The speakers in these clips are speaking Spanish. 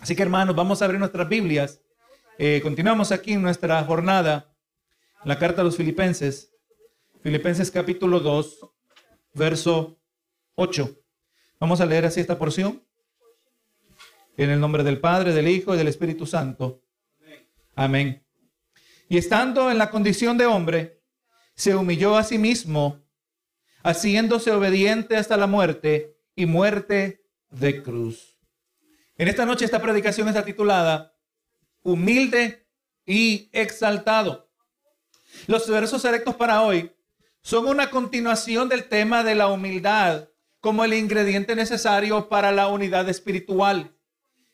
Así que hermanos, vamos a abrir nuestras Biblias. Eh, continuamos aquí en nuestra jornada, la carta a los filipenses. Filipenses capítulo 2, verso 8. Vamos a leer así esta porción. En el nombre del Padre, del Hijo y del Espíritu Santo. Amén. Y estando en la condición de hombre, se humilló a sí mismo, haciéndose obediente hasta la muerte y muerte de cruz. En esta noche esta predicación está titulada Humilde y exaltado. Los versos selectos para hoy son una continuación del tema de la humildad como el ingrediente necesario para la unidad espiritual.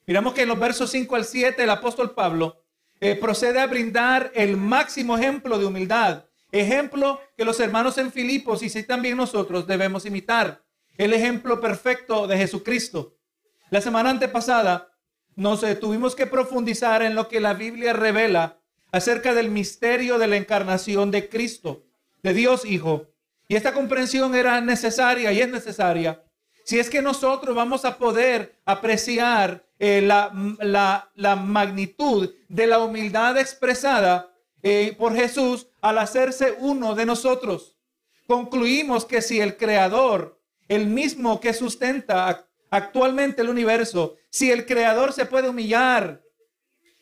Miramos que en los versos 5 al 7 el apóstol Pablo eh, procede a brindar el máximo ejemplo de humildad, ejemplo que los hermanos en Filipos y sí también nosotros debemos imitar, el ejemplo perfecto de Jesucristo. La semana antepasada nos eh, tuvimos que profundizar en lo que la Biblia revela acerca del misterio de la encarnación de Cristo, de Dios Hijo. Y esta comprensión era necesaria y es necesaria si es que nosotros vamos a poder apreciar eh, la, la, magnitud de la humildad expresada eh, por Jesús al hacerse uno de nosotros. Concluimos que si el Creador, el mismo que sustenta actualmente el universo, si el Creador se puede humillar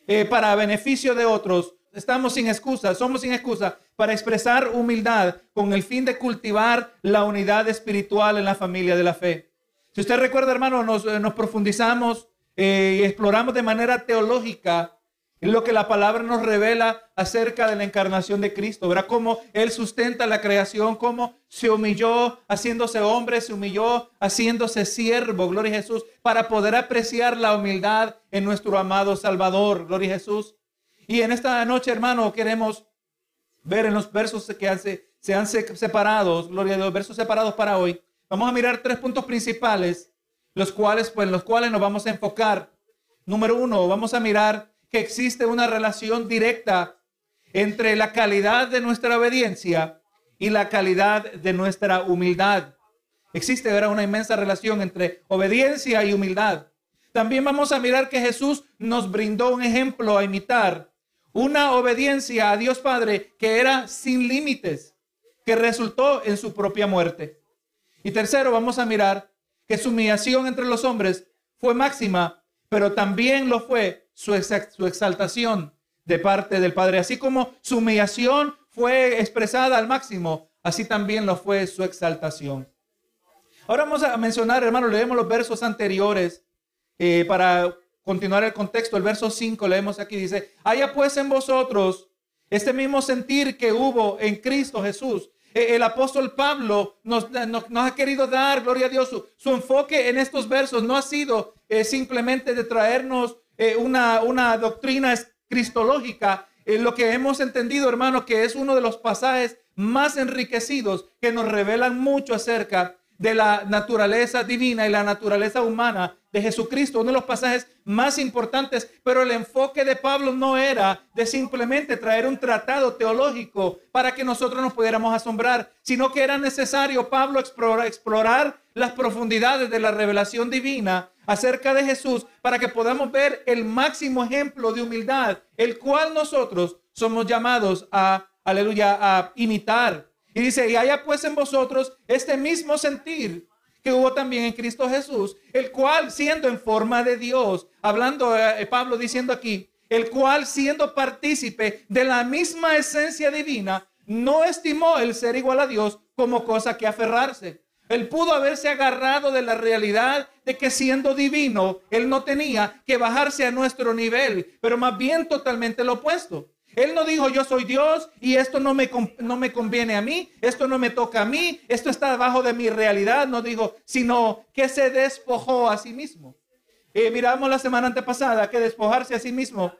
eh, para beneficio de otros, estamos sin excusa, somos sin excusa para expresar humildad con el fin de cultivar la unidad espiritual en la familia de la fe. Si usted recuerda, hermano, nos, eh, profundizamos eh, y exploramos de manera teológica en lo que la palabra nos revela acerca de la encarnación de Cristo. Verá cómo Él sustenta la creación, cómo se humilló haciéndose hombre, se humilló haciéndose siervo, gloria a Jesús, para poder apreciar la humildad en nuestro amado Salvador, gloria a Jesús. Y en esta noche, hermano, queremos ver en los versos que se han separado, gloria a Dios, versos separados para hoy. Vamos a mirar tres puntos principales, los cuales, pues, los cuales nos vamos a enfocar. Número uno, vamos a mirar que existe una relación directa entre la calidad de nuestra obediencia y la calidad de nuestra humildad. Existe ahora una inmensa relación entre obediencia y humildad. También vamos a mirar que Jesús nos brindó un ejemplo a imitar una obediencia a Dios Padre que era sin límites, que resultó en su propia muerte. Y tercero, vamos a mirar que su humillación entre los hombres fue máxima, pero también lo fue su, exaltación de parte del Padre. Así como su humillación fue expresada al máximo, así también lo fue su exaltación. Ahora vamos a mencionar, hermano, leemos los versos anteriores eh, para continuar el contexto, el verso 5 leemos aquí, dice, haya pues en vosotros este mismo sentir que hubo en Cristo Jesús. E, el apóstol Pablo nos, ha querido dar, gloria a Dios, su, enfoque en estos versos no ha sido eh, simplemente de traernos eh, una, una doctrina cristológica, eh, lo que hemos entendido, hermano, que es uno de los pasajes más enriquecidos que nos revelan mucho acerca de la naturaleza divina y la naturaleza humana de Jesucristo, uno de los pasajes más importantes, pero el enfoque de Pablo no era de simplemente traer un tratado teológico para que nosotros nos pudiéramos asombrar, sino que era necesario Pablo explorar, explorar las profundidades de la revelación divina acerca de Jesús para que podamos ver el máximo ejemplo de humildad, el cual nosotros somos llamados a, aleluya, a imitar y dice, y haya pues en vosotros este mismo sentir que hubo también en Cristo Jesús, el cual siendo en forma de Dios, hablando eh, Pablo diciendo aquí, el cual siendo partícipe de la misma esencia divina, no estimó el ser igual a Dios como cosa que aferrarse. Él pudo haberse agarrado de la realidad de que siendo divino, él no tenía que bajarse a nuestro nivel, pero más bien totalmente lo opuesto. Él no dijo, yo soy Dios y esto no me, no me conviene a mí, esto no me toca a mí, esto está debajo de mi realidad. No dijo, sino que se despojó a sí mismo. Eh, miramos la semana antepasada que despojarse a sí mismo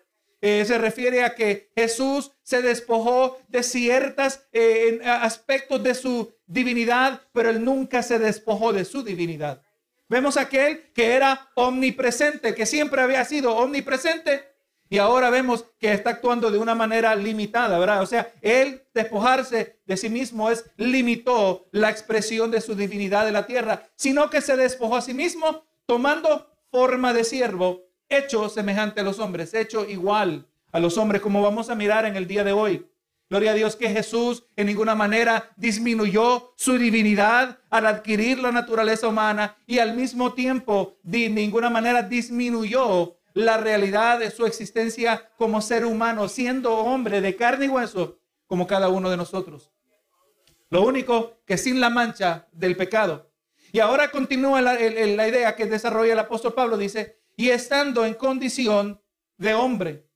eh, se refiere a que Jesús se despojó de ciertos eh, aspectos de su divinidad, pero él nunca se despojó de su divinidad. Vemos aquel que era omnipresente, que siempre había sido omnipresente, y ahora vemos que está actuando de una manera limitada, ¿verdad? O sea, él despojarse de sí mismo es limitó la expresión de su divinidad de la tierra, sino que se despojó a sí mismo tomando forma de siervo, hecho semejante a los hombres, hecho igual a los hombres, como vamos a mirar en el día de hoy. Gloria a Dios que Jesús en ninguna manera disminuyó su divinidad al adquirir la naturaleza humana y al mismo tiempo de ninguna manera disminuyó la realidad de su existencia como ser humano, siendo hombre de carne y hueso como cada uno de nosotros. Lo único que sin la mancha del pecado. Y ahora continúa la, idea que desarrolla el apóstol Pablo, dice, y estando en condición de hombre.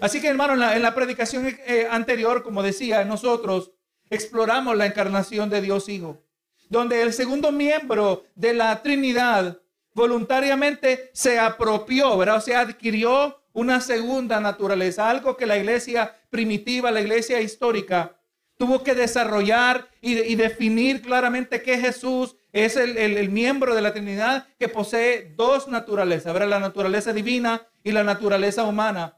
Así que hermano, en la, predicación eh, anterior, como decía, nosotros exploramos la encarnación de Dios Hijo, donde el segundo miembro de la Trinidad voluntariamente se apropió, ¿verdad? O sea, adquirió una segunda naturaleza, algo que la iglesia primitiva, la iglesia histórica, tuvo que desarrollar y, definir claramente que Jesús es el, miembro de la Trinidad que posee dos naturalezas, la naturaleza divina y la naturaleza humana.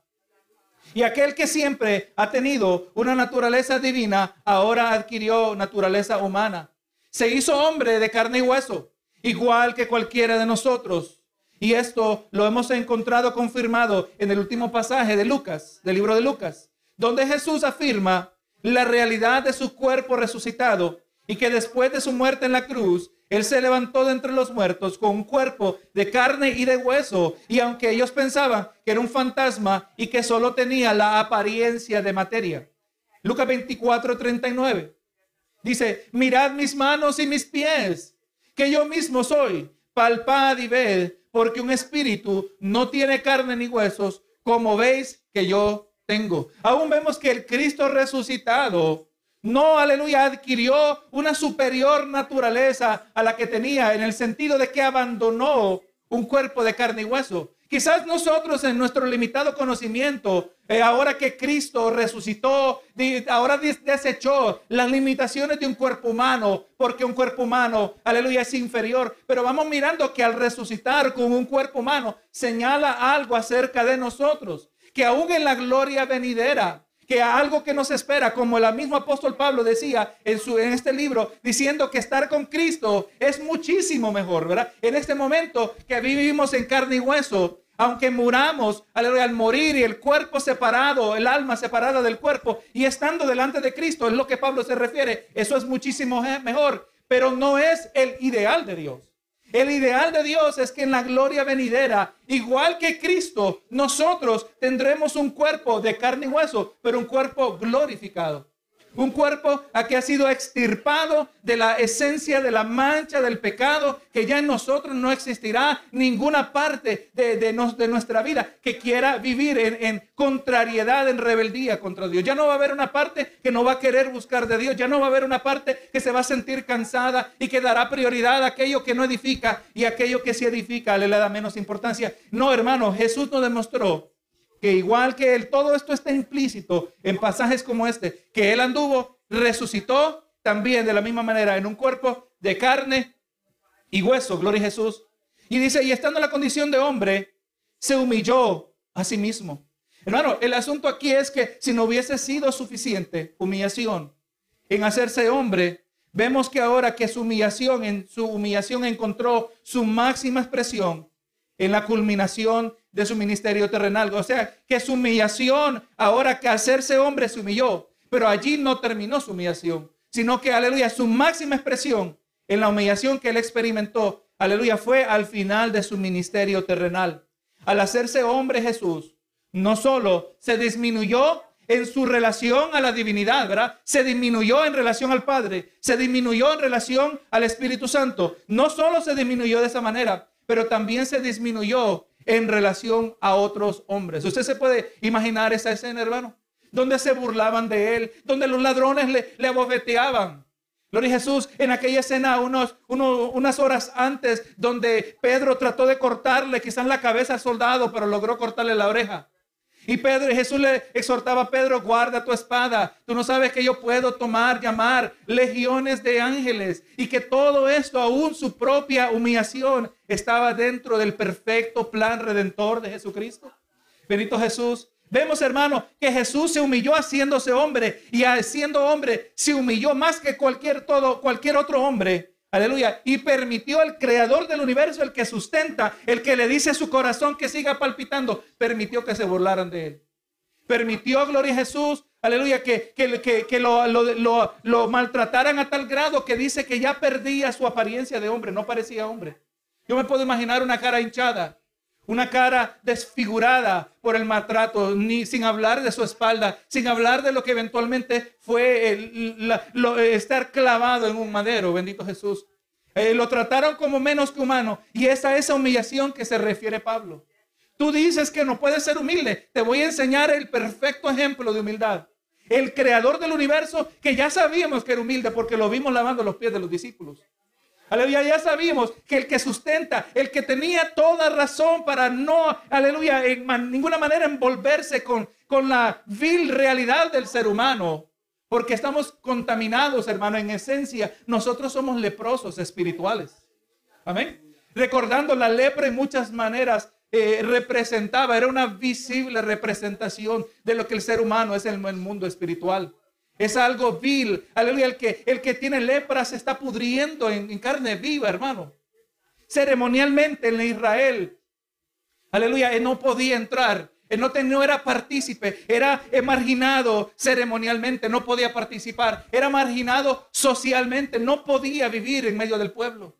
Y aquel que siempre ha tenido una naturaleza divina, ahora adquirió naturaleza humana. Se hizo hombre de carne y hueso, igual que cualquiera de nosotros. Y esto lo hemos encontrado confirmado en el último pasaje de Lucas, del libro de Lucas, donde Jesús afirma la realidad de su cuerpo resucitado y que después de su muerte en la cruz, Él se levantó de entre los muertos con un cuerpo de carne y de hueso. Y aunque ellos pensaban que era un fantasma y que solo tenía la apariencia de materia. Lucas 24, 39. Dice, mirad mis manos y mis pies, que yo mismo soy. Palpad y ved, porque un espíritu no tiene carne ni huesos, como veis que yo tengo. Aún vemos que el Cristo resucitado no, aleluya, adquirió una superior naturaleza a la que tenía en el sentido de que abandonó un cuerpo de carne y hueso. Quizás nosotros en nuestro limitado conocimiento, eh, ahora que Cristo resucitó, ahora desechó las limitaciones de un cuerpo humano, porque un cuerpo humano, aleluya, es inferior. Pero vamos mirando que al resucitar con un cuerpo humano, señala algo acerca de nosotros que aún en la gloria venidera, que algo que nos espera, como el mismo apóstol Pablo decía en, su, en este libro, diciendo que estar con Cristo es muchísimo mejor, ¿verdad? En este momento que vivimos en carne y hueso, aunque muramos al morir y el cuerpo separado, el alma separada del cuerpo y estando delante de Cristo, es lo que Pablo se refiere, eso es muchísimo mejor, pero no es el ideal de Dios. El ideal de Dios es que en la gloria venidera, igual que Cristo, nosotros tendremos un cuerpo de carne y hueso, pero un cuerpo glorificado. Un cuerpo a que ha sido extirpado de la esencia de la mancha del pecado, que ya en nosotros no existirá ninguna parte de, de, nuestra vida que quiera vivir en, en, contrariedad, en rebeldía contra Dios. Ya no va a haber una parte que no va a querer buscar de Dios. Ya no va a haber una parte que se va a sentir cansada y que dará prioridad a aquello que no edifica y aquello que sí edifica le da menos importancia. No, hermano, Jesús nos demostró que igual que él, todo esto está implícito en pasajes como este, que él anduvo, resucitó también de la misma manera en un cuerpo de carne y hueso, gloria a Jesús. Y dice, y estando en la condición de hombre, se humilló a sí mismo. Hermano, el asunto aquí es que si no hubiese sido suficiente humillación en hacerse hombre, vemos que ahora que su humillación, en su humillación encontró su máxima expresión en la culminación de su ministerio terrenal. O sea, que su humillación, ahora que hacerse hombre se humilló, pero allí no terminó su humillación, sino que, aleluya, su máxima expresión en la humillación que él experimentó, aleluya, fue al final de su ministerio terrenal. Al hacerse hombre Jesús, no solo se disminuyó en su relación a la divinidad, ¿verdad? Se disminuyó en relación al Padre, se disminuyó en relación al Espíritu Santo. No solo se disminuyó de esa manera, pero también se disminuyó en relación a otros hombres. Usted se puede imaginar esa escena, hermano, donde se burlaban de él, donde los ladrones le, le abofeteaban. Gloria a Jesús, en aquella escena unos, unas horas antes, donde Pedro trató de cortarle quizás la cabeza al soldado, pero logró cortarle la oreja. Y Pedro, Jesús le exhortaba Pedro, guarda tu espada. Tú no sabes que yo puedo tomar, llamar legiones de ángeles y que todo esto, aún su propia humillación, estaba dentro del perfecto plan redentor de Jesucristo. Benito Jesús. Vemos, hermano, que Jesús se humilló haciéndose hombre y siendo hombre se humilló más que cualquier todo, cualquier otro hombre Aleluya. Y permitió al creador del universo, el que sustenta, el que le dice a su corazón que siga palpitando, permitió que se burlaran de él. Permitió, gloria a Jesús, aleluya, que, que, lo, lo, maltrataran a tal grado que dice que ya perdía su apariencia de hombre, no parecía hombre. Yo me puedo imaginar una cara hinchada, una cara desfigurada por el maltrato, ni sin hablar de su espalda, sin hablar de lo que eventualmente fue el, estar clavado en un madero, bendito Jesús. Eh, lo trataron como menos que humano y es a esa humillación que se refiere Pablo. Tú dices que no puedes ser humilde. Te voy a enseñar el perfecto ejemplo de humildad. El creador del universo, que ya sabíamos que era humilde porque lo vimos lavando los pies de los discípulos. Aleluya, ya sabíamos que el que sustenta, el que tenía toda razón para no, aleluya, en ninguna manera envolverse con, con la vil realidad del ser humano, porque estamos contaminados, hermano, en esencia, nosotros somos leprosos espirituales. Amén. Recordando la lepra en muchas maneras eh, representaba, era una visible representación de lo que el ser humano es en el mundo espiritual. Es algo vil. Aleluya. El que, el que tiene lepra se está pudriendo en, carne viva, hermano. Ceremonialmente en Israel. Aleluya. Él no podía entrar. Él no, no era partícipe. Era marginado ceremonialmente. No podía participar. Era marginado socialmente. No podía vivir en medio del pueblo.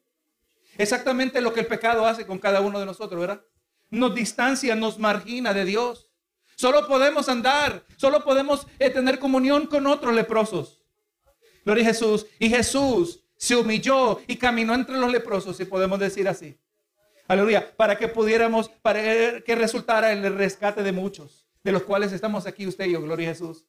Exactamente lo que el pecado hace con cada uno de nosotros, ¿verdad? Nos distancia, nos margina de Dios. Solo podemos andar, solo podemos eh, tener comunión con otros leprosos. Gloria a Jesús. Y Jesús se humilló y caminó entre los leprosos, si podemos decir así. Aleluya. Para que pudiéramos, para que resultara el rescate de muchos, de los cuales estamos aquí usted y yo. Gloria a Jesús.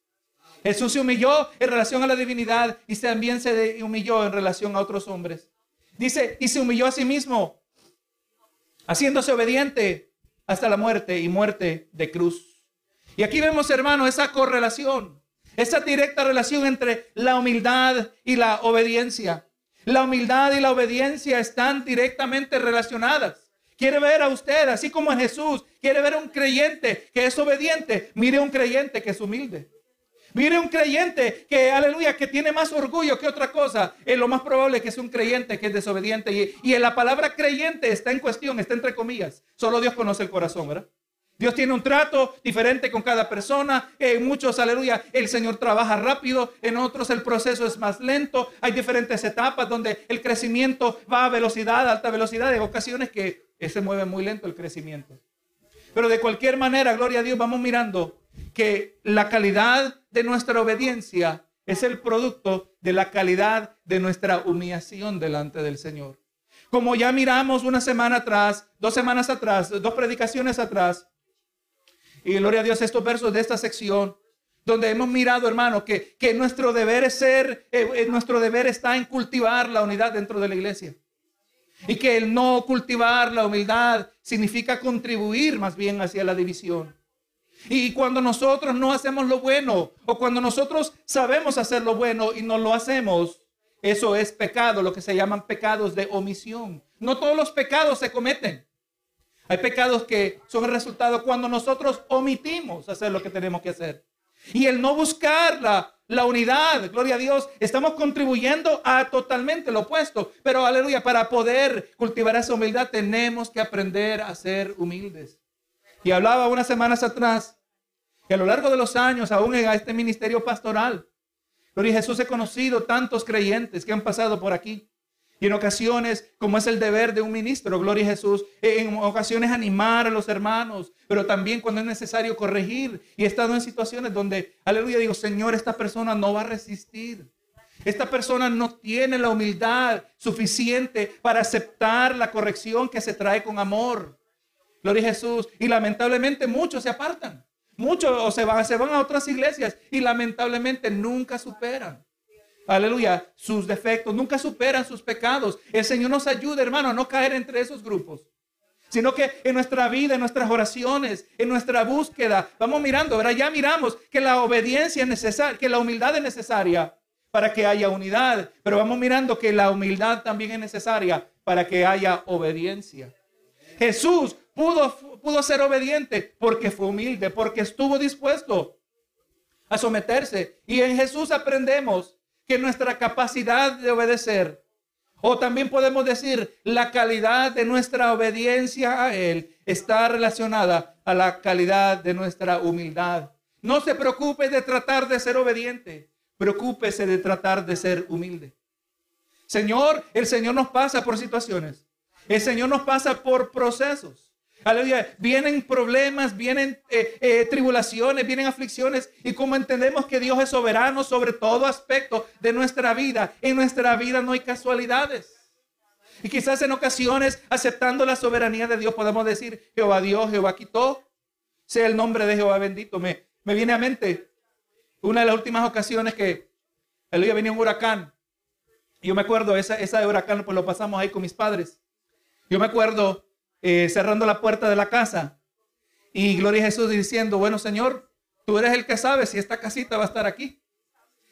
Jesús se humilló en relación a la divinidad y también se humilló en relación a otros hombres. Dice, y se humilló a sí mismo, haciéndose obediente hasta la muerte y muerte de cruz. Y aquí vemos, hermano, esa correlación, esa directa relación entre la humildad y la obediencia. La humildad y la obediencia están directamente relacionadas. Quiere ver a usted, así como a Jesús, quiere ver a un creyente que es obediente. Mire a un creyente que es humilde. Mire un creyente que, aleluya, que tiene más orgullo que otra cosa. Es lo más probable que sea un creyente que es desobediente. Y, y en la palabra creyente está en cuestión, está entre comillas. Solo Dios conoce el corazón, ¿verdad? Dios tiene un trato diferente con cada persona. En muchos, aleluya, el Señor trabaja rápido. En otros el proceso es más lento. Hay diferentes etapas donde el crecimiento va a velocidad, alta velocidad. Hay ocasiones que se mueve muy lento el crecimiento. Pero de cualquier manera, gloria a Dios, vamos mirando que la calidad de nuestra obediencia es el producto de la calidad de nuestra humillación delante del Señor. Como ya miramos una semana atrás, dos semanas atrás, dos predicaciones atrás, y gloria a Dios estos versos de esta sección, donde hemos mirado, hermano, que, que nuestro deber es ser, eh, eh, nuestro deber está en cultivar la unidad dentro de la iglesia. Y que el no cultivar la humildad significa contribuir más bien hacia la división. Y cuando nosotros no hacemos lo bueno, o cuando nosotros sabemos hacer lo bueno y no lo hacemos, eso es pecado, lo que se llaman pecados de omisión. No todos los pecados se cometen. Hay pecados que son el resultado cuando nosotros omitimos hacer lo que tenemos que hacer. Y el no buscar la, la unidad, gloria a Dios, estamos contribuyendo a totalmente lo opuesto. Pero aleluya, para poder cultivar esa humildad tenemos que aprender a ser humildes. Y hablaba unas semanas atrás que a lo largo de los años, aún en este ministerio pastoral, Gloria a Jesús he conocido tantos creyentes que han pasado por aquí y en ocasiones, como es el deber de un ministro, gloria a Jesús, en ocasiones animar a los hermanos, pero también cuando es necesario corregir. Y he estado en situaciones donde, aleluya, digo, Señor, esta persona no va a resistir. Esta persona no tiene la humildad suficiente para aceptar la corrección que se trae con amor. Gloria a Jesús. Y lamentablemente muchos se apartan. Muchos van, se van a otras iglesias y lamentablemente nunca superan aleluya, sus defectos, nunca superan sus pecados. El Señor nos ayuda, hermano, a no caer entre esos grupos. Sino que en nuestra vida, en nuestras oraciones, en nuestra búsqueda, vamos mirando, ahora ya miramos que la obediencia es necesaria, que la humildad es necesaria para que haya unidad. Pero vamos mirando que la humildad también es necesaria para que haya obediencia. Jesús pudo, pudo ser obediente porque fue humilde, porque estuvo dispuesto a someterse. Y en Jesús aprendemos que nuestra capacidad de obedecer O también podemos decir, la calidad de nuestra obediencia a Él está relacionada a la calidad de nuestra humildad. No se preocupe de tratar de ser obediente, preocúpese de tratar de ser humilde. Señor, el Señor nos pasa por situaciones. El Señor nos pasa por procesos. Aleluya. Vienen problemas, vienen eh, eh, tribulaciones, vienen aflicciones. Y como entendemos que Dios es soberano sobre todo aspecto de nuestra vida, en nuestra vida no hay casualidades. Y quizás en ocasiones, aceptando la soberanía de Dios, podemos decir, Jehová Dios, Jehová quitó, sea el nombre de Jehová bendito. Me, me viene a mente una de las últimas ocasiones que, aleluya, venía un huracán. Yo me acuerdo, esa, esa de huracán, pues lo pasamos ahí con mis padres. Yo me acuerdo eh, cerrando la puerta de la casa. Y gloria a Jesús diciendo, bueno Señor, tú eres el que sabe si esta casita va a estar aquí.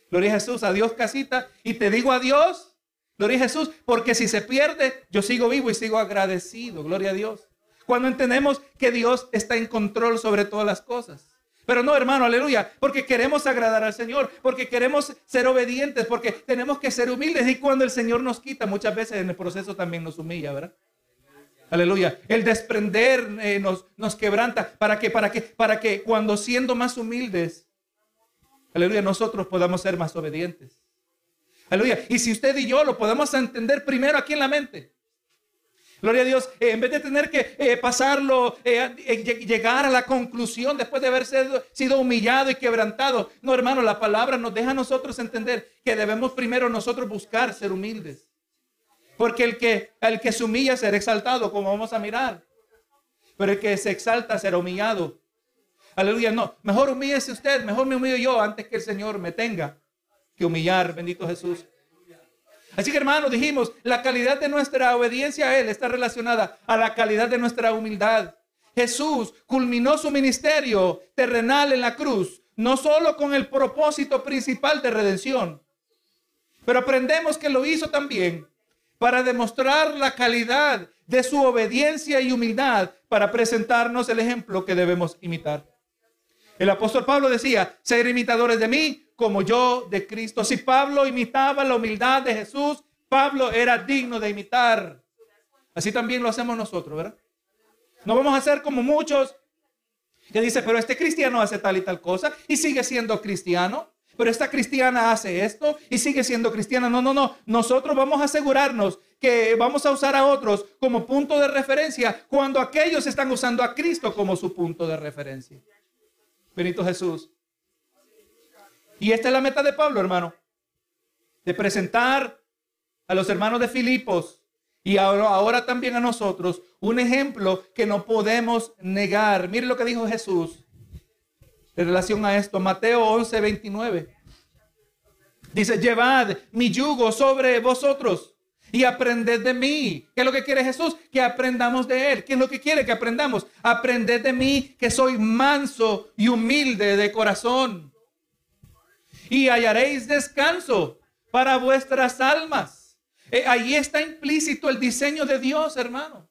Gloria a Jesús, adiós casita. Y te digo adiós, gloria a Jesús, porque si se pierde, yo sigo vivo y sigo agradecido, gloria a Dios. Cuando entendemos que Dios está en control sobre todas las cosas. Pero no, hermano, aleluya, porque queremos agradar al Señor, porque queremos ser obedientes, porque tenemos que ser humildes. Y cuando el Señor nos quita, muchas veces en el proceso también nos humilla, ¿verdad? Aleluya. El desprender eh, nos, nos quebranta para que, para que, para que cuando siendo más humildes, aleluya, nosotros podamos ser más obedientes. Aleluya. Y si usted y yo lo podemos entender primero aquí en la mente. Gloria a Dios, eh, en vez de tener que eh, pasarlo, llegar a la conclusión después de haber sido, sido, humillado y quebrantado. No, hermano, la palabra nos deja a nosotros entender que debemos primero nosotros buscar ser humildes. Porque el que, el que se humilla será exaltado, como vamos a mirar. Pero el que se exalta será humillado. Aleluya, no. Mejor humíllese usted, mejor me humillo yo antes que el Señor me tenga que humillar. Bendito Jesús. Así que hermanos, dijimos, la calidad de nuestra obediencia a Él está relacionada a la calidad de nuestra humildad. Jesús culminó su ministerio terrenal en la cruz, no solo con el propósito principal de redención, pero aprendemos que lo hizo también para demostrar la calidad de su obediencia y humildad para presentarnos el ejemplo que debemos imitar. El apóstol Pablo decía, ser imitadores de mí como yo de Cristo. Si Pablo imitaba la humildad de Jesús, Pablo era digno de imitar. Así también lo hacemos nosotros, ¿verdad? No vamos a ser como muchos que dicen, pero este cristiano hace tal y tal cosa y sigue siendo cristiano pero esta cristiana hace esto y sigue siendo cristiana. No, no, no. Nosotros vamos a asegurarnos que vamos a usar a otros como punto de referencia cuando aquellos están usando a Cristo como su punto de referencia. Benito Jesús. Y esta es la meta de Pablo, hermano. De presentar a los hermanos de Filipos y ahora, ahora también a nosotros un ejemplo que no podemos negar. Mire lo que dijo Jesús en relación a esto. Mateo 11, 29. Dice, llevad mi yugo sobre vosotros y aprended de mí. ¿Qué es lo que quiere Jesús? Que aprendamos de Él. ¿Qué es lo que quiere que aprendamos? Aprended de mí que soy manso y humilde de corazón. Y hallaréis descanso para vuestras almas. Eh, ahí está implícito el diseño de Dios, hermano.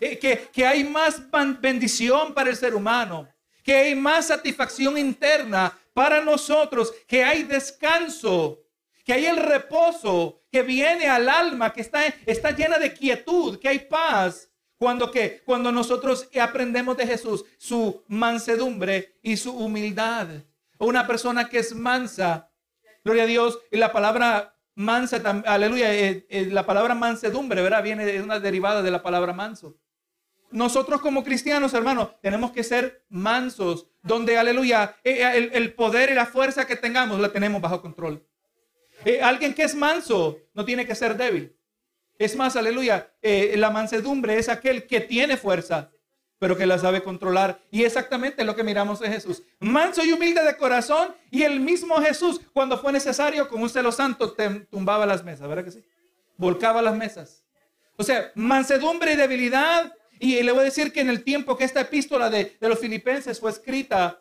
Eh, que, que hay más bendición para el ser humano que hay más satisfacción interna para nosotros, que hay descanso, que hay el reposo que viene al alma, que está, está llena de quietud, que hay paz. Cuando cuando nosotros aprendemos de Jesús su mansedumbre y su humildad. Una persona que es mansa, gloria a Dios, y la palabra mansa, aleluya, eh, eh, la palabra mansedumbre, ¿verdad? Viene de una derivada de la palabra manso. Nosotros como cristianos, hermanos, tenemos que ser mansos, donde, aleluya, eh, eh, el, poder y la fuerza que tengamos la tenemos bajo control. Eh, alguien que es manso no tiene que ser débil. Es más, aleluya, la mansedumbre es aquel que tiene fuerza, pero que la sabe controlar. Y exactamente lo que miramos de Jesús. Manso y humilde de corazón. Y el mismo Jesús, cuando fue necesario, con un celo santo, tumbaba las mesas, ¿verdad que sí? Volcaba las mesas. O sea, mansedumbre y debilidad y le voy a decir que en el tiempo que esta epístola de, los filipenses fue escrita,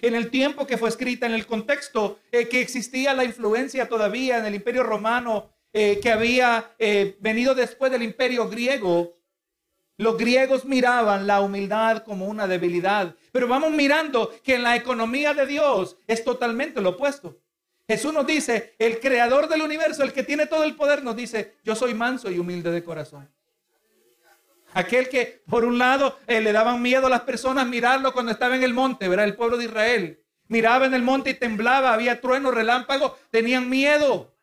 en el tiempo que fue escrita, en el contexto eh, que existía la influencia todavía en el imperio romano, eh, que había eh, venido después del imperio griego, los griegos miraban la humildad como una debilidad. Pero vamos mirando que en la economía de Dios es totalmente lo opuesto. Jesús nos dice, el creador del universo, el que tiene todo el poder, nos dice, yo soy manso y humilde de corazón. Aquel que, por un lado, eh, le daban miedo a las personas mirarlo cuando estaba en el monte, ¿verdad? El pueblo de Israel. Miraba en el monte y temblaba, había trueno, relámpago, tenían miedo.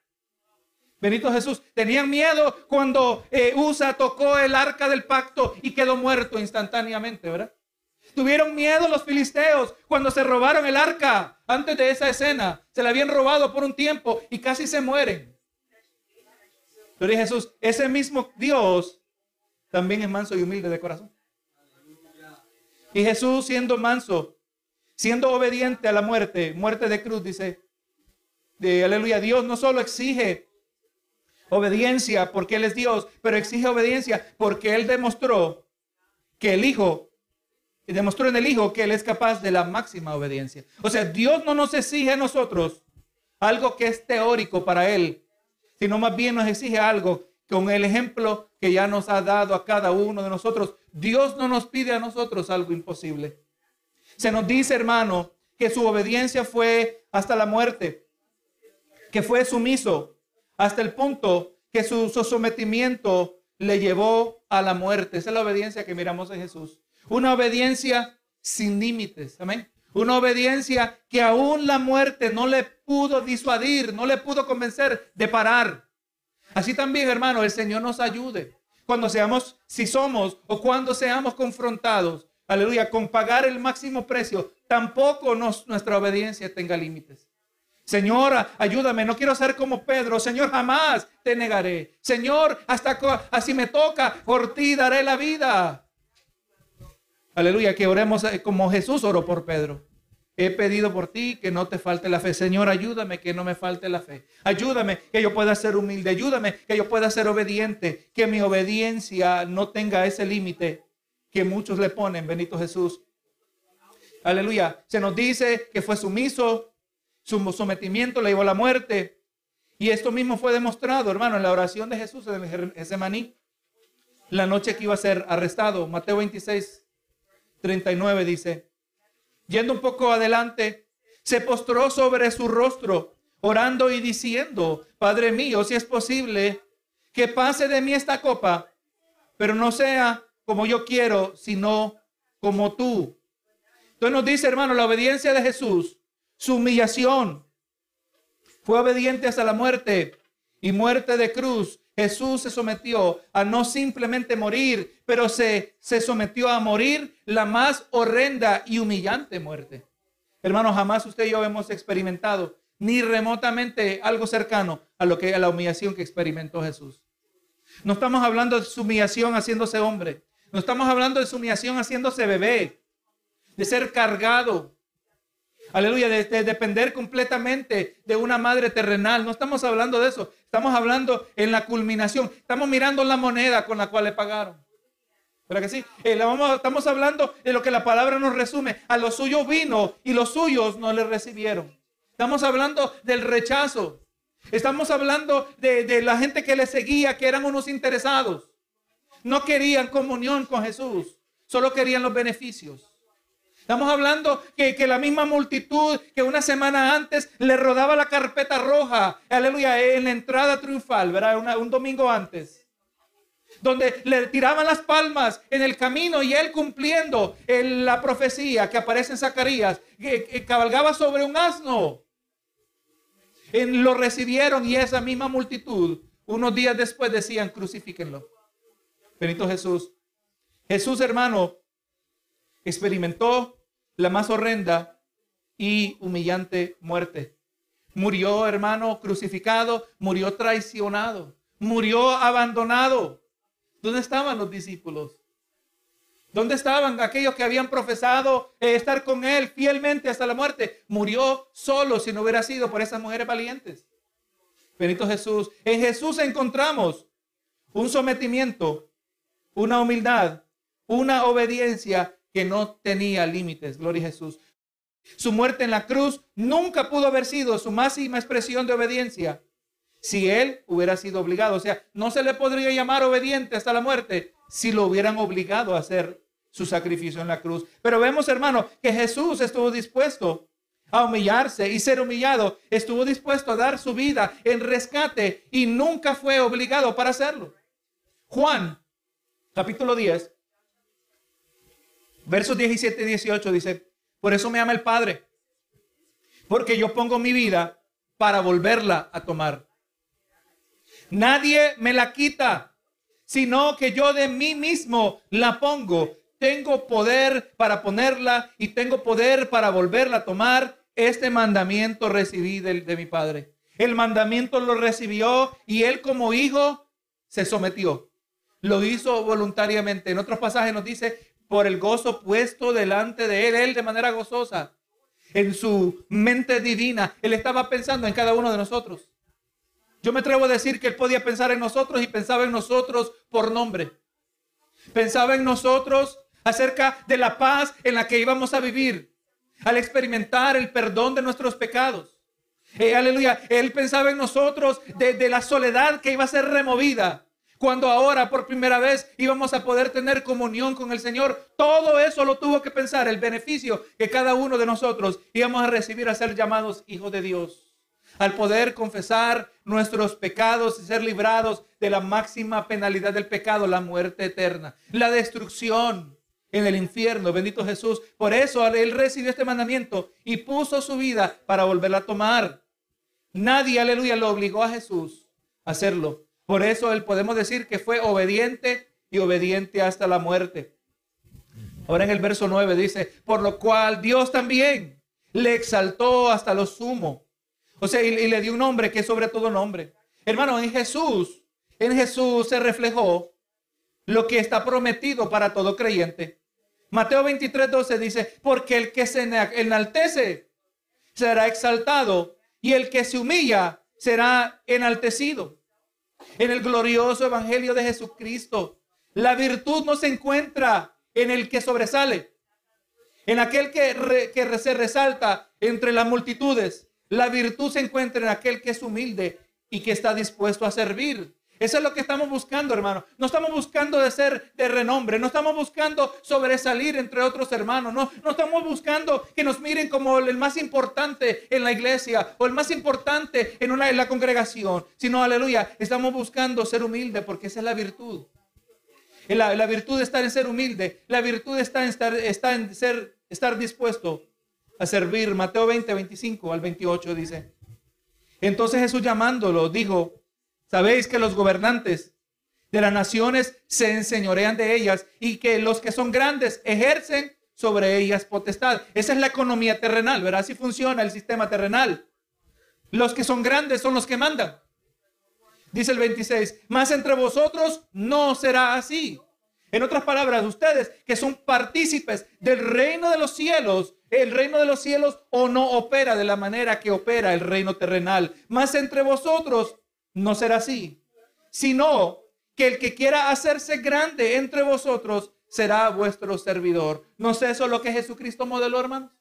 Benito Jesús, tenían miedo cuando eh, Usa tocó el arca del pacto y quedó muerto instantáneamente, ¿verdad? Tuvieron miedo los filisteos cuando se robaron el arca antes de esa escena. Se la habían robado por un tiempo y casi se mueren. Pero Jesús, ese mismo Dios también es manso y humilde de corazón. Y Jesús siendo manso, siendo obediente a la muerte, muerte de cruz, dice, de aleluya, Dios no solo exige obediencia porque Él es Dios, pero exige obediencia porque Él demostró que el Hijo, demostró en el Hijo que Él es capaz de la máxima obediencia. O sea, Dios no nos exige a nosotros algo que es teórico para Él, sino más bien nos exige algo con el ejemplo que ya nos ha dado a cada uno de nosotros. Dios no nos pide a nosotros algo imposible. Se nos dice, hermano, que su obediencia fue hasta la muerte, que fue sumiso hasta el punto que su, sometimiento le llevó a la muerte. Esa es la obediencia que miramos en Jesús. Una obediencia sin límites. Amén. Una obediencia que aún la muerte no le pudo disuadir, no le pudo convencer de parar. Así también, hermano, el Señor nos ayude. Cuando seamos, si somos o cuando seamos confrontados, aleluya, con pagar el máximo precio, tampoco nuestra obediencia tenga límites. Señor, ayúdame, no quiero ser como Pedro. Señor, jamás te negaré. Señor, hasta así me toca, por ti daré la vida. Aleluya, que oremos eh, como Jesús oró por Pedro. He pedido por ti que no te falte la fe. Señor, ayúdame que no me falte la fe. Ayúdame que yo pueda ser humilde. Ayúdame que yo pueda ser obediente. Que mi obediencia no tenga ese límite que muchos le ponen. Benito Jesús. Aleluya. Se nos dice que fue sumiso. Su sometimiento le llevó a la muerte. Y esto mismo fue demostrado, hermano, en la oración de Jesús en el maní. La noche que iba a ser arrestado. Mateo 26, 39 dice. Yendo un poco adelante, se postró sobre su rostro, orando y diciendo, Padre mío, si es posible, que pase de mí esta copa, pero no sea como yo quiero, sino como tú. Entonces nos dice, hermano, la obediencia de Jesús, su humillación, fue obediente hasta la muerte y muerte de cruz. Jesús se sometió a no simplemente morir, pero se, se sometió a morir la más horrenda y humillante muerte. Hermano, jamás usted y yo hemos experimentado ni remotamente algo cercano a lo que a la humillación que experimentó Jesús. No estamos hablando de su humillación haciéndose hombre. No estamos hablando de su humillación haciéndose bebé, de ser cargado, Aleluya, de, depender completamente de una madre terrenal. No estamos hablando de eso. Estamos hablando en la culminación. Estamos mirando la moneda con la cual le pagaron. ¿Verdad que sí? Eh, estamos hablando de lo que la palabra nos resume. A los suyos vino y los suyos no le recibieron. Estamos hablando del rechazo. Estamos hablando de, de la gente que le seguía, que eran unos interesados. No querían comunión con Jesús, solo querían los beneficios. Estamos hablando que, la misma multitud que una semana antes le rodaba la carpeta roja, aleluya, en la entrada triunfal, ¿verdad? un domingo antes. Donde le tiraban las palmas en el camino y él cumpliendo la profecía que aparece en Zacarías, que, cabalgaba sobre un asno. Lo recibieron y esa misma multitud, unos días después decían, crucifíquenlo. Benito Jesús. Jesús, hermano, experimentó la más horrenda y humillante muerte. Murió, hermano, crucificado, murió traicionado, murió abandonado. ¿Dónde estaban los discípulos? ¿Dónde estaban aquellos que habían profesado eh, estar con él fielmente hasta la muerte? Murió solo si no hubiera sido por esas mujeres valientes. Benito Jesús. En Jesús encontramos un sometimiento, una humildad, una obediencia que no tenía límites. Gloria a Jesús. Su muerte en la cruz nunca pudo haber sido su máxima expresión de obediencia si él hubiera sido obligado. O sea, no se le podría llamar obediente hasta la muerte si lo hubieran obligado a hacer su sacrificio en la cruz. Pero vemos, hermano, que Jesús estuvo dispuesto a humillarse y ser humillado, estuvo dispuesto a dar su vida en rescate y nunca fue obligado para hacerlo. Juan, capítulo 10, versos 17 y 18 dice, por eso me ama el Padre, porque yo pongo mi vida para volverla a tomar. Nadie me la quita, sino que yo de mí mismo la pongo. Tengo poder para ponerla y tengo poder para volverla a tomar. Este mandamiento recibí de, de mi Padre. El mandamiento lo recibió y él como hijo se sometió. Lo hizo voluntariamente. En otros pasajes nos dice, por el gozo puesto delante de él, él de manera gozosa, en su mente divina, él estaba pensando en cada uno de nosotros. Yo me atrevo a decir que él podía pensar en nosotros y pensaba en nosotros por nombre. Pensaba en nosotros acerca de la paz en la que íbamos a vivir al experimentar el perdón de nuestros pecados. Eh, aleluya. Él pensaba en nosotros de, de la soledad que iba a ser removida. Cuando ahora por primera vez íbamos a poder tener comunión con el Señor, todo eso lo tuvo que pensar, el beneficio que cada uno de nosotros íbamos a recibir a ser llamados hijos de Dios al poder confesar nuestros pecados y ser librados de la máxima penalidad del pecado, la muerte eterna, la destrucción en el infierno, bendito Jesús. Por eso él recibió este mandamiento y puso su vida para volverla a tomar. Nadie, aleluya, lo obligó a Jesús a hacerlo. Por eso él podemos decir que fue obediente y obediente hasta la muerte. Ahora en el verso 9 dice, por lo cual Dios también le exaltó hasta lo sumo o sea, y, le dio un nombre que es sobre todo nombre. Hermano, en Jesús, en Jesús se reflejó lo que está prometido para todo creyente. Mateo 23, 12 dice, porque el que se enaltece será exaltado y el que se humilla será enaltecido. En el glorioso evangelio de Jesucristo, la virtud no se encuentra en el que sobresale, en aquel que, que se resalta entre las multitudes, la virtud se encuentra en aquel que es humilde y que está dispuesto a servir. Eso es lo que estamos buscando, hermano. No estamos buscando de ser de renombre, no estamos buscando sobresalir entre otros hermanos, no, no estamos buscando que nos miren como el más importante en la iglesia o el más importante en, una, en la congregación, sino, aleluya, estamos buscando ser humilde porque esa es la virtud. La, la virtud está en ser humilde, la virtud está en estar, está en ser, estar dispuesto a servir. Mateo 20, 25 al 28 dice. Entonces Jesús llamándolo dijo, sabéis que los gobernantes de las naciones se enseñorean de ellas y que los que son grandes ejercen sobre ellas potestad. Esa es la economía terrenal, ¿verdad? Así funciona el sistema terrenal. Los que son grandes son los que mandan. Dice el 26, más entre vosotros no será así. En otras palabras, ustedes que son partícipes del reino de los cielos, el reino de los cielos o no opera de la manera que opera el reino terrenal. Más entre vosotros no será así, sino que el que quiera hacerse grande entre vosotros será vuestro servidor. ¿No es eso lo que Jesucristo modeló, hermanos?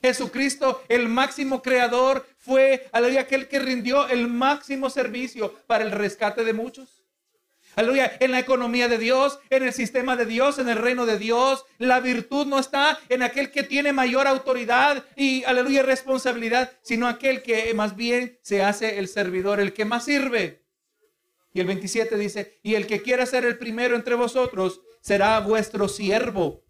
Jesucristo, el máximo creador, fue aquel que rindió el máximo servicio para el rescate de muchos. Aleluya, en la economía de Dios, en el sistema de Dios, en el reino de Dios. La virtud no está en aquel que tiene mayor autoridad y, aleluya, responsabilidad, sino aquel que más bien se hace el servidor, el que más sirve. Y el 27 dice, y el que quiera ser el primero entre vosotros será vuestro siervo.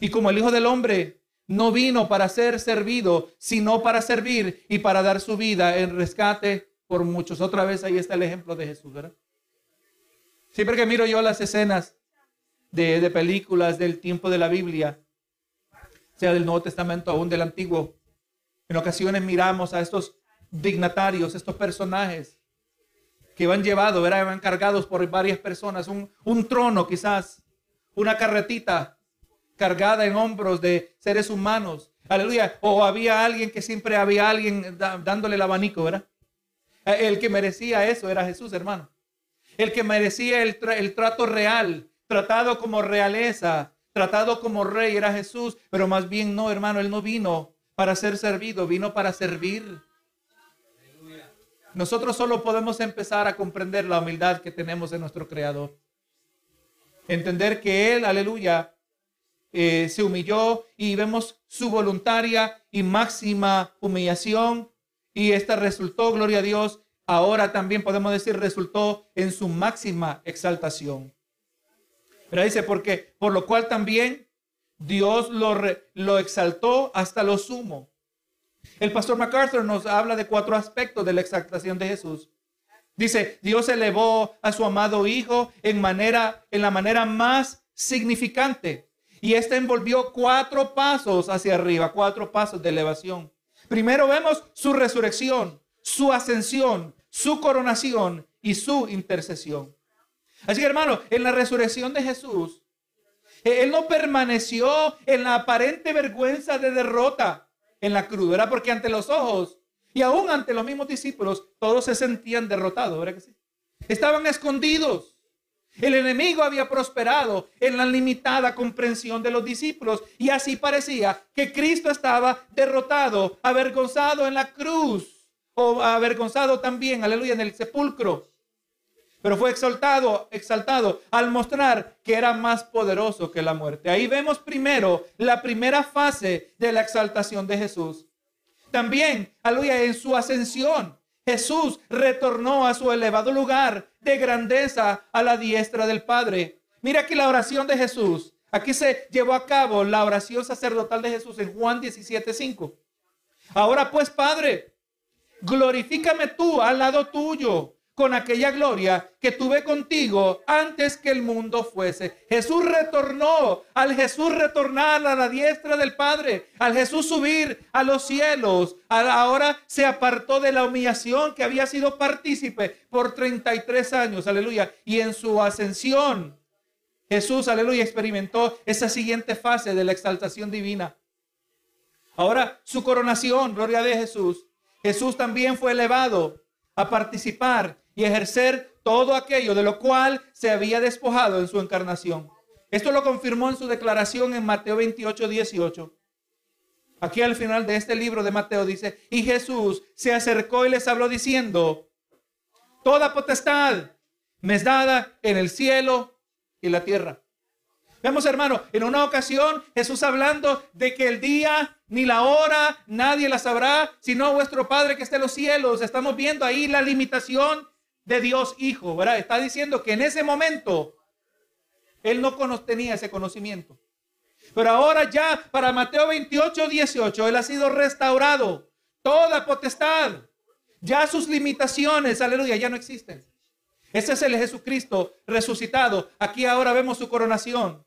Y como el Hijo del Hombre no vino para ser servido, sino para servir y para dar su vida en rescate por muchos. Otra vez ahí está el ejemplo de Jesús, ¿verdad? Siempre que miro yo las escenas de, películas del tiempo de la Biblia, sea del Nuevo Testamento aún del Antiguo, en ocasiones miramos a estos dignatarios, estos personajes que van llevados, van cargados por varias personas, un, un trono quizás, una carretita cargada en hombros de seres humanos. Aleluya. O había alguien que siempre había alguien dándole el abanico, ¿verdad? El que merecía eso era Jesús, hermano el que merecía el, trato real, tratado como realeza, tratado como rey, era Jesús, pero más bien no, hermano, él no vino para ser servido, vino para servir. Nosotros solo podemos empezar a comprender la humildad que tenemos en nuestro Creador. Entender que Él, aleluya, eh, se humilló y vemos su voluntaria y máxima humillación y esta resultó, gloria a Dios, ahora también podemos decir resultó en su máxima exaltación. Pero dice, porque por lo cual también Dios lo, lo exaltó hasta lo sumo. El pastor MacArthur nos habla de cuatro aspectos de la exaltación de Jesús. Dice, Dios elevó a su amado Hijo en, manera, en la manera más significante. Y este envolvió cuatro pasos hacia arriba, cuatro pasos de elevación. Primero vemos su resurrección, su ascensión, su coronación y su intercesión. Así que hermano, en la resurrección de Jesús, eh, Él no permaneció en la aparente vergüenza de derrota en la cruz, ¿verdad? Porque ante los ojos y aún ante los mismos discípulos, todos se sentían derrotados, ¿verdad que sí? Estaban escondidos. El enemigo había prosperado en la limitada comprensión de los discípulos y así parecía que Cristo estaba derrotado, avergonzado en la cruz o avergonzado también, aleluya, en el sepulcro. Pero fue exaltado, exaltado al mostrar que era más poderoso que la muerte. Ahí vemos primero la primera fase de la exaltación de Jesús. También, aleluya, en su ascensión, Jesús retornó a su elevado lugar de grandeza a la diestra del Padre. Mira aquí la oración de Jesús. Aquí se llevó a cabo la oración sacerdotal de Jesús en Juan 17:5. Ahora pues, Padre, glorifícame tú al lado tuyo con aquella gloria que tuve contigo antes que el mundo fuese. Jesús retornó, al Jesús retornar a la diestra del Padre, al Jesús subir a los cielos, ahora se apartó de la humillación que había sido partícipe por 33 años, aleluya, y en su ascensión. Jesús, aleluya, experimentó esa siguiente fase de la exaltación divina. Ahora su coronación, gloria de Jesús. Jesús también fue elevado a participar y ejercer todo aquello de lo cual se había despojado en su encarnación. Esto lo confirmó en su declaración en Mateo 28, 18. Aquí al final de este libro de Mateo dice, y Jesús se acercó y les habló diciendo, toda potestad me es dada en el cielo y la tierra. Vemos, hermano, en una ocasión Jesús hablando de que el día ni la hora nadie la sabrá, sino vuestro Padre que está en los cielos. Estamos viendo ahí la limitación de Dios Hijo, ¿verdad? Está diciendo que en ese momento él no tenía ese conocimiento. Pero ahora ya para Mateo 28, 18, él ha sido restaurado. Toda potestad. Ya sus limitaciones, aleluya, ya no existen. Ese es el Jesucristo resucitado. Aquí ahora vemos su coronación.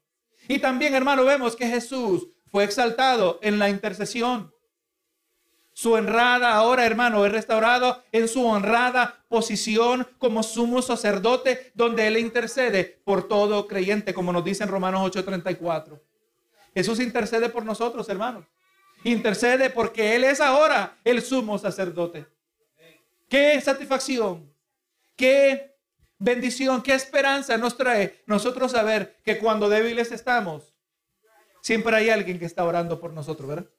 Y también, hermano, vemos que Jesús fue exaltado en la intercesión. Su honrada ahora, hermano, es restaurado en su honrada posición como sumo sacerdote, donde Él intercede por todo creyente, como nos dice en Romanos 8:34. Jesús intercede por nosotros, hermanos. Intercede porque Él es ahora el sumo sacerdote. Qué satisfacción, qué bendición, qué esperanza nos trae nosotros saber que cuando débiles estamos, siempre hay alguien que está orando por nosotros, ¿verdad?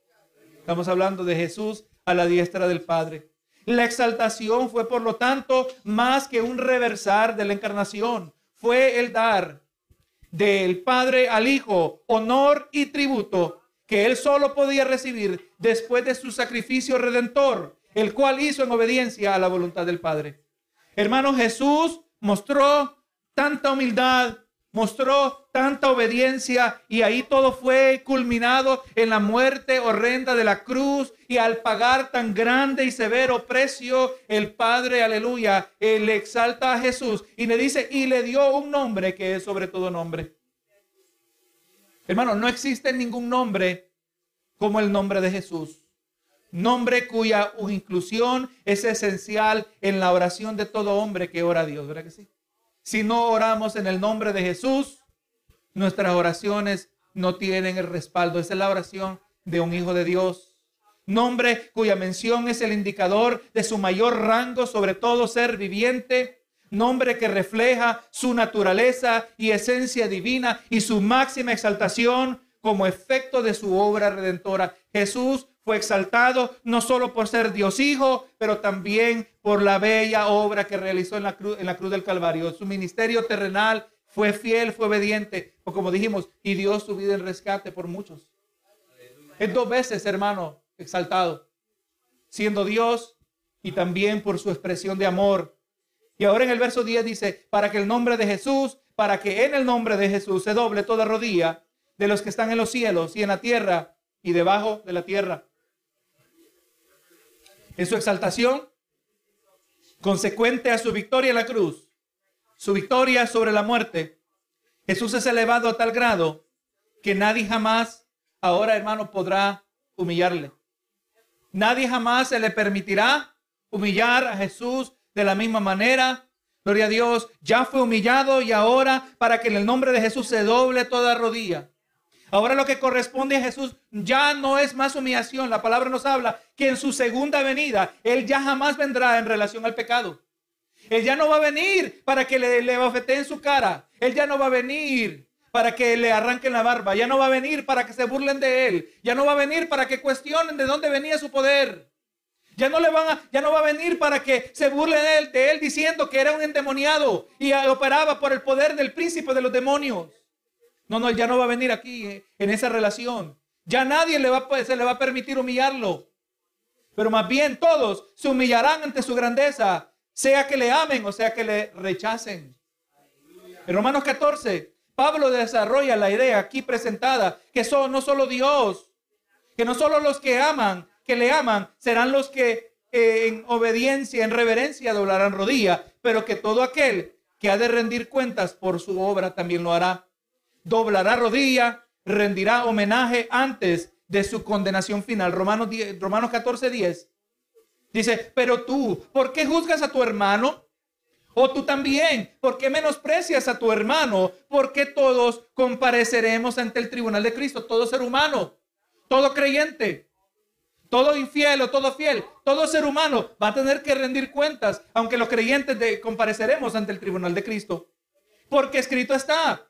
Estamos hablando de Jesús a la diestra del Padre. La exaltación fue, por lo tanto, más que un reversar de la encarnación. Fue el dar del Padre al Hijo honor y tributo que él solo podía recibir después de su sacrificio redentor, el cual hizo en obediencia a la voluntad del Padre. Hermano, Jesús mostró tanta humildad, mostró tanta obediencia y ahí todo fue culminado en la muerte horrenda de la cruz y al pagar tan grande y severo precio, el Padre, aleluya, le exalta a Jesús y le dice y le dio un nombre que es sobre todo nombre. Hermano, no existe ningún nombre como el nombre de Jesús. Nombre cuya inclusión es esencial en la oración de todo hombre que ora a Dios, ¿verdad que sí? Si no oramos en el nombre de Jesús, nuestras oraciones no tienen el respaldo. Esa es la oración de un hijo de Dios. Nombre cuya mención es el indicador de su mayor rango sobre todo ser viviente. Nombre que refleja su naturaleza y esencia divina y su máxima exaltación como efecto de su obra redentora. Jesús fue exaltado no solo por ser Dios Hijo, pero también por la bella obra que realizó en la cruz, en la cruz del Calvario. Su ministerio terrenal fue fiel, fue obediente, o como dijimos, y dio su vida en rescate por muchos. Es dos veces, hermano, exaltado, siendo Dios y también por su expresión de amor. Y ahora en el verso 10 dice, para que el nombre de Jesús, para que en el nombre de Jesús se doble toda rodilla de los que están en los cielos y en la tierra y debajo de la tierra. En su exaltación, consecuente a su victoria en la cruz, su victoria sobre la muerte, Jesús es elevado a tal grado que nadie jamás, ahora hermano, podrá humillarle. Nadie jamás se le permitirá humillar a Jesús de la misma manera. Gloria a Dios, ya fue humillado y ahora para que en el nombre de Jesús se doble toda rodilla. Ahora lo que corresponde a Jesús ya no es más humillación. La palabra nos habla que en su segunda venida Él ya jamás vendrá en relación al pecado. Él ya no va a venir para que le, le en su cara. Él ya no va a venir para que le arranquen la barba. Ya no va a venir para que se burlen de Él. Ya no va a venir para que cuestionen de dónde venía su poder. Ya no le van a, ya no va a venir para que se burlen de él, de él diciendo que era un endemoniado y operaba por el poder del príncipe de los demonios. No, no, ya no va a venir aquí eh, en esa relación. Ya nadie le va, se le va a permitir humillarlo. Pero más bien todos se humillarán ante su grandeza, sea que le amen o sea que le rechacen. En Romanos 14, Pablo desarrolla la idea aquí presentada, que son no solo Dios, que no solo los que aman, que le aman serán los que eh, en obediencia, en reverencia doblarán rodilla, pero que todo aquel que ha de rendir cuentas por su obra también lo hará. Doblará rodilla, rendirá homenaje antes de su condenación final. Romanos, 10, Romanos 14, 10. Dice, pero tú, ¿por qué juzgas a tu hermano? O tú también, ¿por qué menosprecias a tu hermano? Porque todos compareceremos ante el tribunal de Cristo, todo ser humano, todo creyente todo infiel o todo fiel, todo ser humano va a tener que rendir cuentas, aunque los creyentes de, compareceremos ante el tribunal de Cristo. Porque escrito está,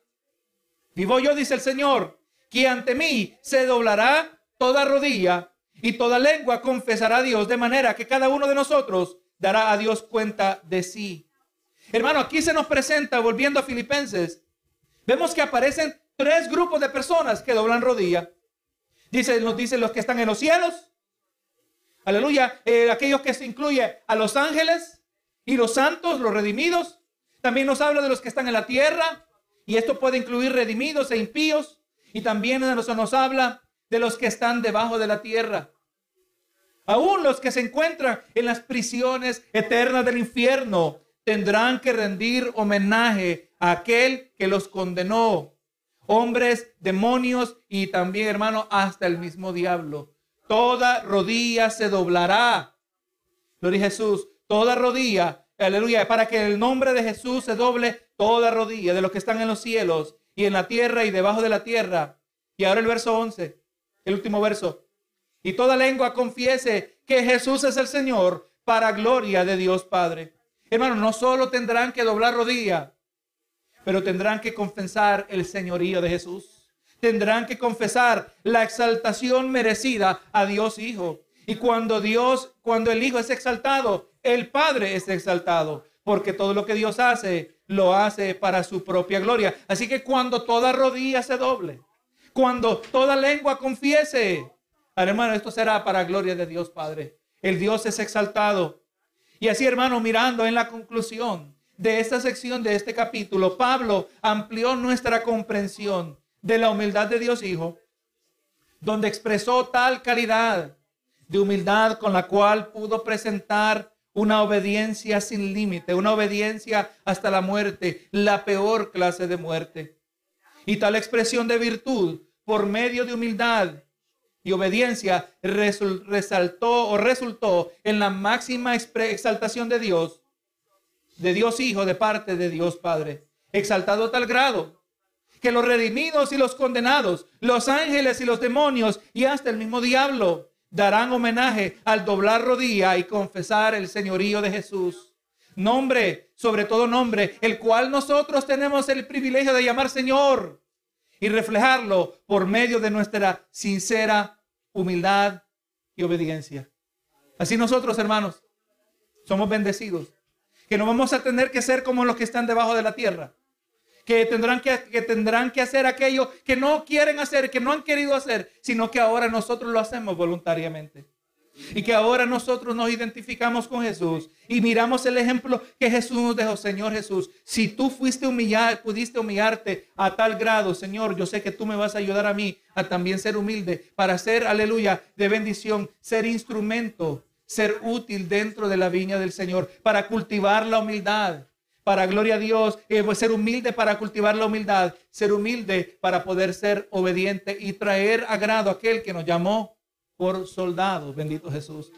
vivo yo, dice el Señor, que ante mí se doblará toda rodilla y toda lengua confesará a Dios, de manera que cada uno de nosotros dará a Dios cuenta de sí. Hermano, aquí se nos presenta, volviendo a Filipenses, vemos que aparecen tres grupos de personas que doblan rodilla. Dice, nos dicen los que están en los cielos, Aleluya. Eh, aquellos que se incluye a los ángeles y los santos, los redimidos. También nos habla de los que están en la tierra. Y esto puede incluir redimidos e impíos. Y también nos, nos habla de los que están debajo de la tierra. Aún los que se encuentran en las prisiones eternas del infierno tendrán que rendir homenaje a aquel que los condenó. Hombres, demonios y también, hermano, hasta el mismo diablo toda rodilla se doblará. Gloria Jesús, toda rodilla, aleluya, para que el nombre de Jesús se doble toda rodilla de los que están en los cielos y en la tierra y debajo de la tierra. Y ahora el verso 11, el último verso. Y toda lengua confiese que Jesús es el Señor para gloria de Dios Padre. Hermano, no solo tendrán que doblar rodilla, pero tendrán que confesar el señorío de Jesús tendrán que confesar la exaltación merecida a Dios Hijo. Y cuando Dios, cuando el Hijo es exaltado, el Padre es exaltado, porque todo lo que Dios hace, lo hace para su propia gloria. Así que cuando toda rodilla se doble, cuando toda lengua confiese, hermano, esto será para gloria de Dios Padre. El Dios es exaltado. Y así, hermano, mirando en la conclusión de esta sección, de este capítulo, Pablo amplió nuestra comprensión de la humildad de Dios Hijo, donde expresó tal caridad de humildad con la cual pudo presentar una obediencia sin límite, una obediencia hasta la muerte, la peor clase de muerte. Y tal expresión de virtud por medio de humildad y obediencia resaltó o resultó en la máxima exaltación de Dios, de Dios Hijo, de parte de Dios Padre, exaltado a tal grado que los redimidos y los condenados, los ángeles y los demonios y hasta el mismo diablo darán homenaje al doblar rodilla y confesar el señorío de Jesús. Nombre, sobre todo nombre, el cual nosotros tenemos el privilegio de llamar Señor y reflejarlo por medio de nuestra sincera humildad y obediencia. Así nosotros, hermanos, somos bendecidos, que no vamos a tener que ser como los que están debajo de la tierra que tendrán que, que tendrán que hacer aquello que no quieren hacer, que no han querido hacer, sino que ahora nosotros lo hacemos voluntariamente. Y que ahora nosotros nos identificamos con Jesús y miramos el ejemplo que Jesús nos dejó. Señor Jesús, si tú fuiste humillar, pudiste humillarte a tal grado, Señor, yo sé que tú me vas a ayudar a mí a también ser humilde para ser, aleluya, de bendición, ser instrumento, ser útil dentro de la viña del Señor, para cultivar la humildad, para gloria a Dios, eh, pues, ser humilde para cultivar la humildad, ser humilde para poder ser obediente y traer agrado a aquel que nos llamó por soldados. Bendito Jesús.